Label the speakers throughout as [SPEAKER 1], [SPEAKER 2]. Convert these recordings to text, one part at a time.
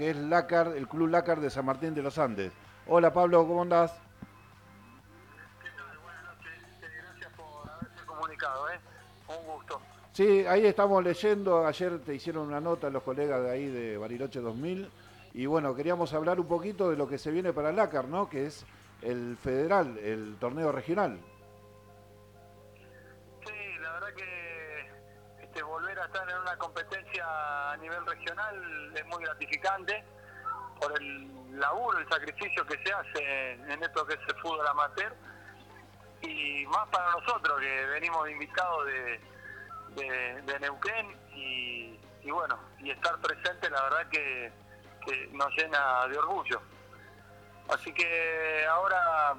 [SPEAKER 1] que es Lácar, el Club Lácar de San Martín de los Andes. Hola Pablo, ¿cómo andás?
[SPEAKER 2] ¿Qué tal? Buenas noches. Gracias por haberse comunicado, ¿eh? Un gusto.
[SPEAKER 1] Sí, ahí estamos leyendo, ayer te hicieron una nota los colegas de ahí de Bariloche 2000 y bueno, queríamos hablar un poquito de lo que se viene para Lácar, ¿no? Que es el federal, el torneo regional.
[SPEAKER 2] Sí, la verdad que este, volver a estar en una competencia a nivel regional es muy gratificante por el laburo, el sacrificio que se hace en esto que es el fútbol amateur y más para nosotros que venimos invitados de, de, de Neuquén y, y bueno, y estar presente la verdad que, nos llena de orgullo. Así que ahora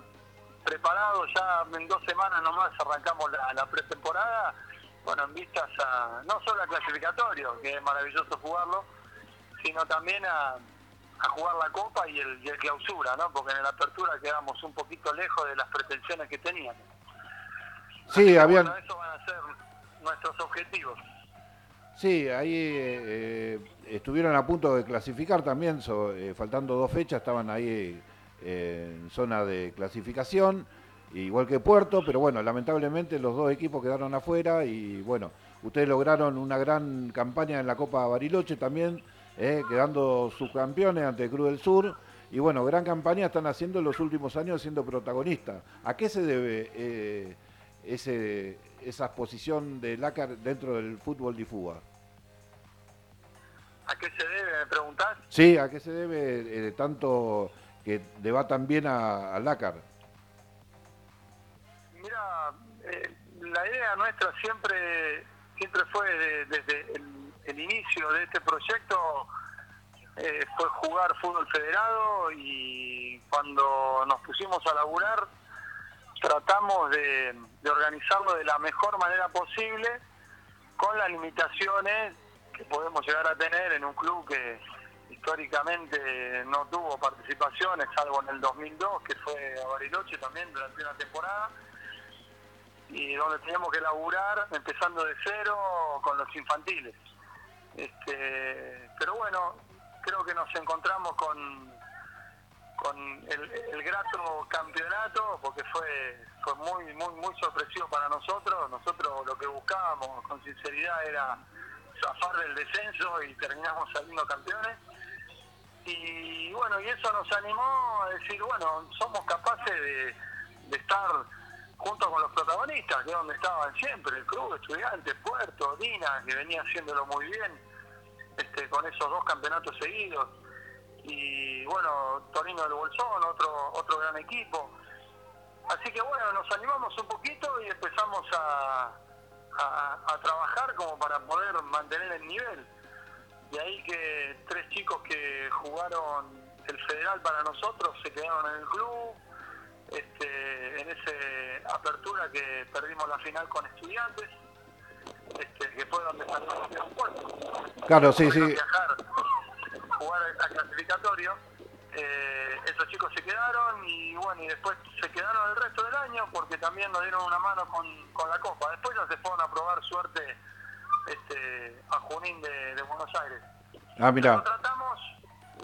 [SPEAKER 2] preparados, ya en dos semanas nomás arrancamos la pretemporada, bueno, en vistas a no solo al clasificatorio, que es maravilloso jugarlo, sino también a, a jugar la Copa y el, y el clausura, ¿no? Porque en la apertura quedamos un poquito lejos de las pretensiones que teníamos.
[SPEAKER 1] Sí, habían...
[SPEAKER 2] bueno, esos van a ser nuestros objetivos.
[SPEAKER 1] Sí, ahí eh, eh, estuvieron a punto de clasificar también, so- eh, faltando dos fechas, estaban ahí eh, en zona de clasificación, igual que Puerto, pero bueno, lamentablemente los dos equipos quedaron afuera y bueno, ustedes lograron una gran campaña en la Copa Bariloche también, eh, quedando subcampeones ante el Cruz del Sur. Y bueno, gran campaña están haciendo en los últimos años siendo protagonistas. ¿A qué se debe eh, ese, esa posición de Lácar dentro del fútbol de Fuga?
[SPEAKER 2] ¿A qué se debe, me preguntás?
[SPEAKER 1] Sí, ¿a qué se debe eh, tanto que le va tan bien a, a Lácar?
[SPEAKER 2] Eh, la idea nuestra siempre siempre fue de- desde el, el inicio de este proyecto eh, fue jugar fútbol federado y cuando nos pusimos a laburar tratamos de, de organizarlo de la mejor manera posible con las limitaciones que podemos llegar a tener en un club que históricamente no tuvo participaciones, salvo en el 2002, que fue a Bariloche también durante una temporada, y donde teníamos que laburar empezando de cero con los infantiles. Este, pero bueno, creo que nos encontramos con, con el, el grato campeonato, porque fue, fue muy, muy, muy sorpresivo para nosotros. Nosotros lo que buscábamos con sinceridad era zafar del descenso y terminamos saliendo campeones. Y bueno, y eso nos animó a decir, bueno, somos capaces de, de estar junto con los protagonistas, que es donde estaban siempre, el club, estudiantes, Puerto, Dina, que venía haciéndolo muy bien, este, con esos dos campeonatos seguidos. Y bueno, Torino del Bolsón, otro, otro gran equipo. Así que bueno, nos animamos un poquito y empezamos a, a, a trabajar como para poder mantener el nivel. De ahí que tres chicos que jugaron el federal para nosotros se quedaron en el club. Este, en esa apertura que perdimos la final con estudiantes, este, que fue donde salió campeón Puerto.
[SPEAKER 1] Claro, sí, sí.
[SPEAKER 2] viajar, jugar al clasificatorio. Eh, esos chicos se quedaron y bueno, y después se quedaron el resto del año porque también nos dieron una mano con, con la Copa. Después ya se fueron a probar suerte este, a Junín de, de Buenos Aires.
[SPEAKER 1] Ah, mira.
[SPEAKER 2] Pero tratamos,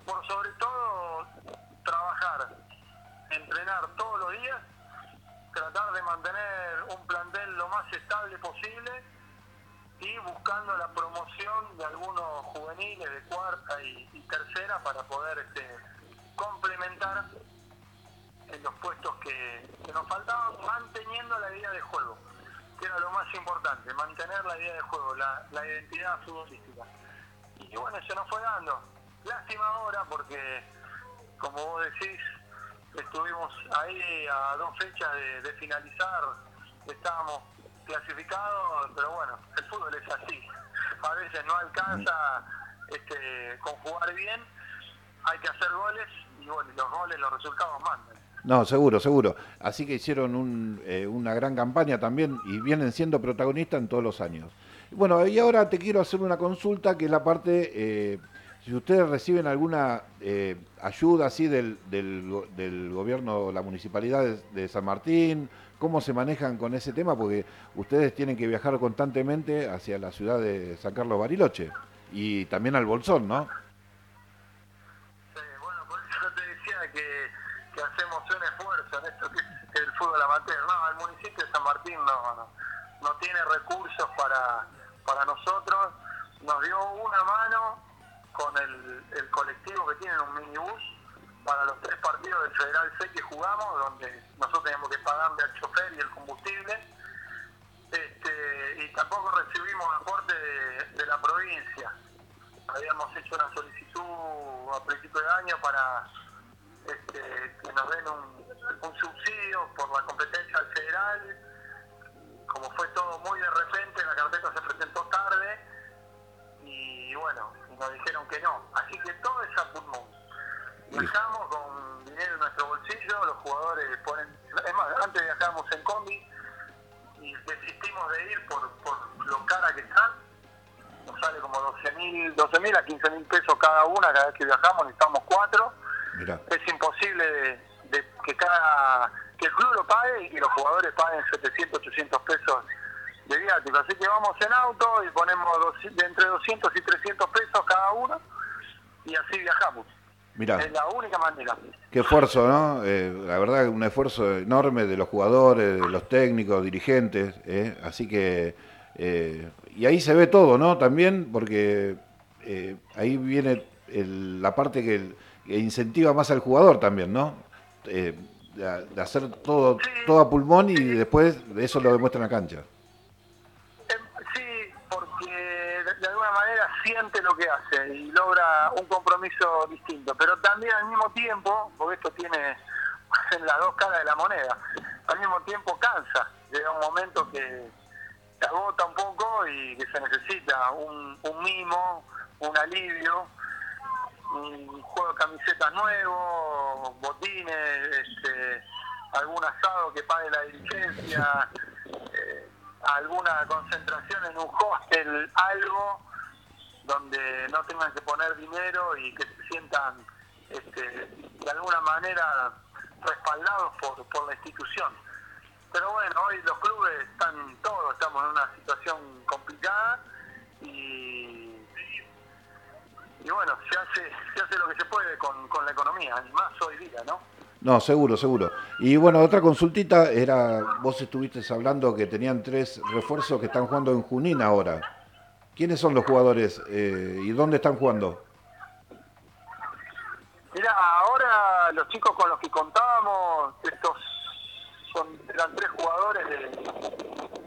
[SPEAKER 2] por sobre todo, trabajar, entrenar todos los días, tratar de mantener un plantel lo más estable posible y buscando la promoción de algunos juveniles de cuarta y, tercera para poder este, complementar en los puestos que, nos faltaban, manteniendo la idea de juego, que era lo más importante, mantener la idea de juego, la, la identidad futbolística. Y bueno, se nos fue dando. Lástima ahora porque, como vos decís, estuvimos ahí a dos fechas de, finalizar, estábamos clasificados, pero bueno, el fútbol es así. A veces no alcanza este, con jugar bien, hay que hacer goles y bueno, los goles, los resultados mandan.
[SPEAKER 1] No, seguro, seguro. Así que hicieron eh, una gran campaña también y vienen siendo protagonistas en todos los años. Bueno, y ahora te quiero hacer una consulta que es la parte, eh, si ustedes reciben alguna eh, ayuda así del, del, go- del gobierno, la municipalidad de, San Martín, ¿cómo se manejan con ese tema? Porque ustedes tienen que viajar constantemente hacia la ciudad de San Carlos Bariloche y también al Bolsón, ¿no?
[SPEAKER 2] supone que, que, hacemos un esfuerzo en esto que es el fútbol amateur. No, el municipio de San Martín no, no, tiene recursos para, para nosotros. Nos dio una mano con el, el colectivo que tiene un minibús para los tres partidos del Federal C que jugamos, donde nosotros teníamos que pagarle al chofer y el combustible. Este, y tampoco recibimos aporte de la provincia habíamos hecho una solicitud a principio de año para este, que nos den un, subsidio por la competencia al federal. Como fue todo muy de mil 12 a 15 mil pesos cada una cada vez que viajamos, necesitamos cuatro. Es imposible de, que cada que el club lo pague y que los jugadores paguen 700, 800 pesos de viático. Así que vamos en auto y ponemos de entre 200 y 300 pesos cada uno y así viajamos. Mirá. Es la única manera.
[SPEAKER 1] Qué esfuerzo, ¿no? Eh, la verdad, un esfuerzo enorme de los jugadores, de los técnicos, dirigentes. ¿eh? Así que eh, y ahí se ve todo, ¿no? También porque eh, ahí viene la parte que, incentiva más al jugador también, ¿no? Eh, de, hacer todo, todo a pulmón y después eso lo demuestra en la cancha.
[SPEAKER 2] Em, sí, porque de alguna manera siente lo que hace y logra un compromiso distinto, pero también al mismo tiempo, porque esto tiene en las dos caras de la moneda, al mismo tiempo cansa. Llega un momento que se agota un poco y que se necesita un mimo, un alivio, un juego de camisetas nuevo, botines, este, algún asado que pague la dirigencia, eh, alguna concentración en un hostel, algo donde no tengan que poner dinero y que se sientan este, de alguna manera respaldados por, por la institución. Pero bueno, hoy los clubes están todos, estamos en una situación complicada y, y bueno, se hace, se hace lo que se puede con, con la economía, y más hoy día, ¿no?
[SPEAKER 1] No, seguro, seguro. Y bueno, otra consultita era, vos estuviste hablando que tenían tres refuerzos que están jugando en Junín ahora. ¿Quiénes son los jugadores eh, y dónde están jugando?
[SPEAKER 2] Mira, ahora los chicos con los que contábamos, estos eran tres jugadores de,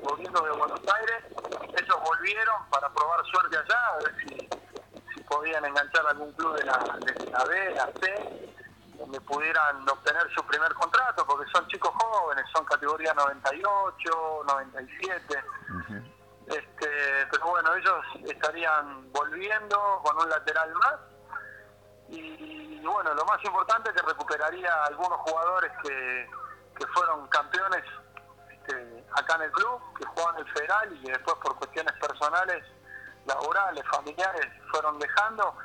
[SPEAKER 2] volviendo de Buenos Aires, ellos volvieron para probar suerte allá, a ver si, podían enganchar algún club de la, de la B, la C, donde pudieran obtener su primer contrato, porque son chicos jóvenes, son categoría 98, 97. este, pero bueno, ellos estarían volviendo con un lateral más. Y, y bueno, lo más importante es que recuperaría algunos jugadores que, que fueron campeones este, acá en el club, que jugaban el federal y que después por cuestiones personales, laborales, familiares, fueron dejando,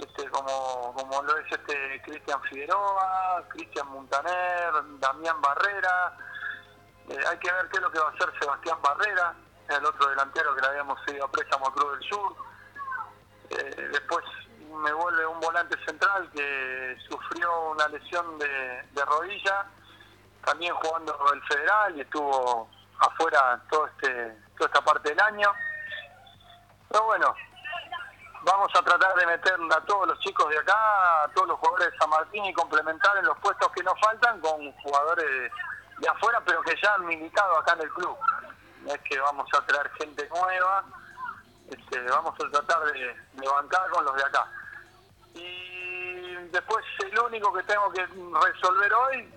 [SPEAKER 2] este, como, como lo es este Cristian Figueroa, Cristian Montaner, Damián Barrera. Eh, hay que ver qué es lo que va a hacer Sebastián Barrera, el otro delantero que le habíamos ido a préstamo al Club del Sur. Eh, después me vuelve un volante central que sufrió una lesión de, de rodilla también jugando el federal y estuvo afuera todo este, toda esta parte del año. Pero bueno, vamos a tratar de meter a todos los chicos de acá, a todos los jugadores de San Martín y complementar en los puestos que nos faltan con jugadores de afuera, pero que ya han militado acá en el club. No es que vamos a traer gente nueva, este, vamos a tratar de levantar con los de acá. Y después el único que tengo que resolver hoy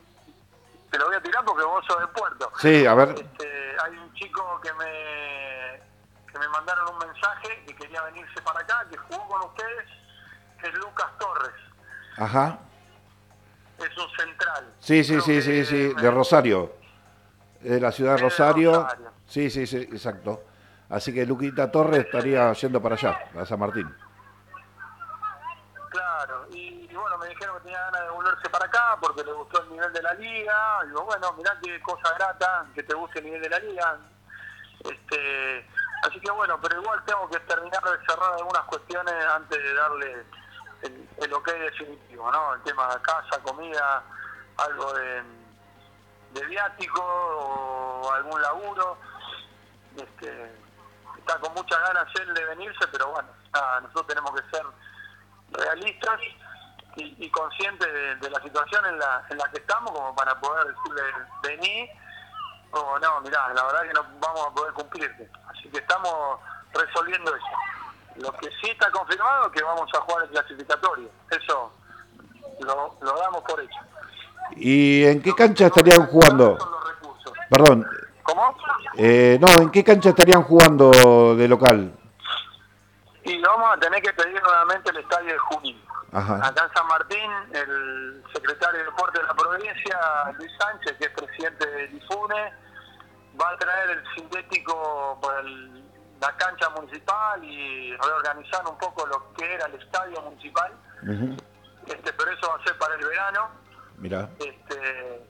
[SPEAKER 2] te lo voy a tirar porque vos sos de Puerto.
[SPEAKER 1] Sí, a ver.
[SPEAKER 2] Este, hay un chico que me, que me mandaron un mensaje que quería venirse para acá, que jugó con ustedes, que es Lucas Torres.
[SPEAKER 1] Ajá.
[SPEAKER 2] Es un central.
[SPEAKER 1] Sí, sí, sí, sí, sí, de Rosario. De la ciudad de Rosario. Sí, sí, sí, exacto. Así que Luquita Torres estaría yendo para allá, a San Martín.
[SPEAKER 2] Claro, y, bueno, me dijeron que tenía ganas de volverse para acá porque le gustó el nivel de la liga. Digo, bueno, mirá qué cosa grata que te guste el nivel de la liga. Este, así que bueno, pero igual tengo que terminar de cerrar algunas cuestiones antes de darle el, el ok definitivo, ¿no? El tema de casa, comida, algo de, de viático o algún laburo. Este, está con muchas ganas él de venirse, pero bueno, nosotros tenemos que ser realistas y, conscientes de, la situación en la, en la que estamos como para poder decirle vení o no, mirá, la verdad que no vamos a poder cumplirte. Así que estamos resolviendo eso. Lo que sí está confirmado es que vamos a jugar el clasificatorio. Eso lo, lo damos por hecho.
[SPEAKER 1] ¿Y en qué cancha estarían jugando? Perdón.
[SPEAKER 2] ¿Cómo?
[SPEAKER 1] Eh, no, ¿en qué cancha estarían jugando de local?
[SPEAKER 2] Y vamos a tener que pedir nuevamente el estadio de Junín. Acá en San Martín, el secretario de Deporte de la provincia, Luis Sánchez, que es presidente de IFUNE, va a traer el sintético por la cancha municipal y reorganizar un poco lo que era el estadio municipal. este, pero eso va a ser para el verano.
[SPEAKER 1] Mira.
[SPEAKER 2] Este,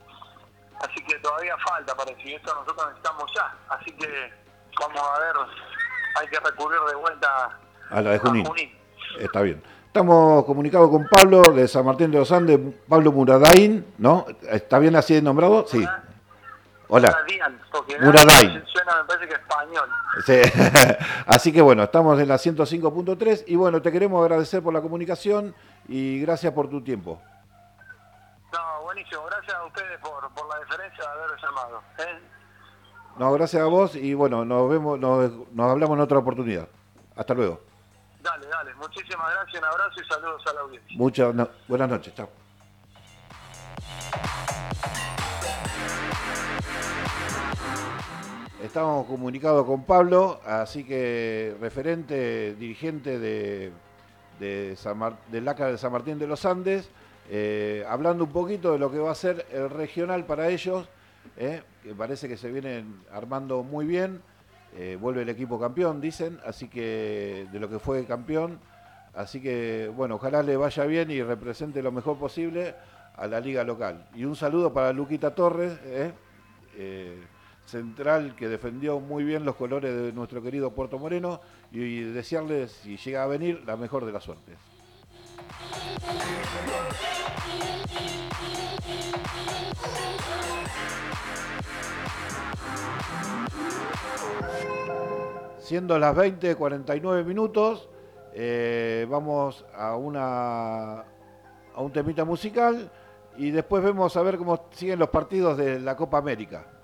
[SPEAKER 2] así que todavía falta para decir esto nosotros necesitamos ya. Así que vamos a ver, hay que recurrir de vuelta
[SPEAKER 1] a la de Junín. Está bien. Estamos comunicados con Pablo de San Martín de los Andes, Pablo Muradain, ¿no? ¿Está bien así nombrado? Sí. Hola.
[SPEAKER 2] Muradain. Suena, me parece que español.
[SPEAKER 1] Sí. así que bueno, estamos en la 105.3 y bueno, te queremos agradecer por la comunicación y gracias por tu tiempo.
[SPEAKER 2] No, buenísimo. Gracias a ustedes por, por la deferencia de haber llamado. ¿eh?
[SPEAKER 1] No, gracias a vos y bueno, nos vemos, nos, nos hablamos en otra oportunidad. Hasta luego.
[SPEAKER 2] Dale, dale. Muchísimas gracias, un abrazo y saludos a la audiencia.
[SPEAKER 1] Muchas buenas noches, chao. Estamos comunicados con Pablo, así que referente, dirigente de, de San del LACA de San Martín de los Andes, eh, hablando un poquito de lo que va a ser el regional para ellos, eh, que parece que se vienen armando muy bien. Eh, vuelve el equipo campeón, dicen, así que de lo que fue campeón. Así que, bueno, ojalá le vaya bien y represente lo mejor posible a la liga local. Y un saludo para Luquita Torres, eh, eh, central que defendió muy bien los colores de nuestro querido Puerto Moreno y desearle, si llega a venir, la mejor de las suertes. Siendo las 20, 49 minutos, eh, vamos a, una, a un temita musical y después vemos a ver cómo siguen los partidos de la Copa América.